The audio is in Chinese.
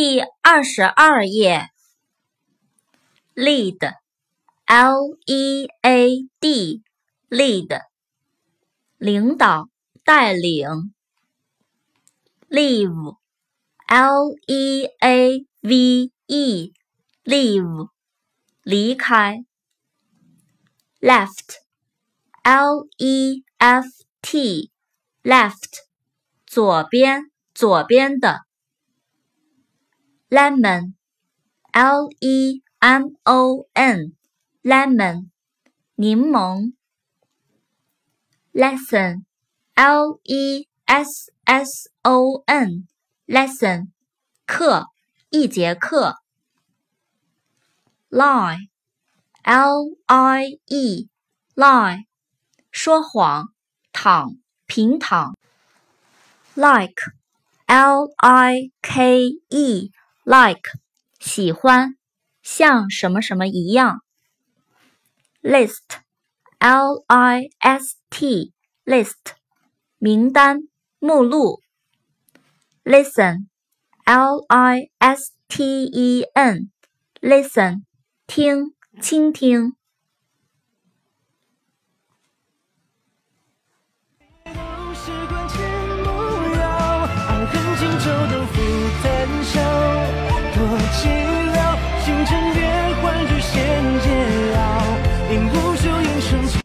第二十二页，lead，l e a d，lead，领导、带领。leave，l e a v e，leave，离开。left，l e f t，left，左边，左边的。lemon, l e m o n, lemon, 柠檬。lesson, l e s s o n, lesson, 课，一节课。lie, l i e, lie, 说谎，躺，平躺。like, l i k e. Like 喜欢，像什么什么一样。list l i s t list 名单目录。listen l i s t e n listen 听倾听。恨荆州都付谈笑，多寂寥。星辰。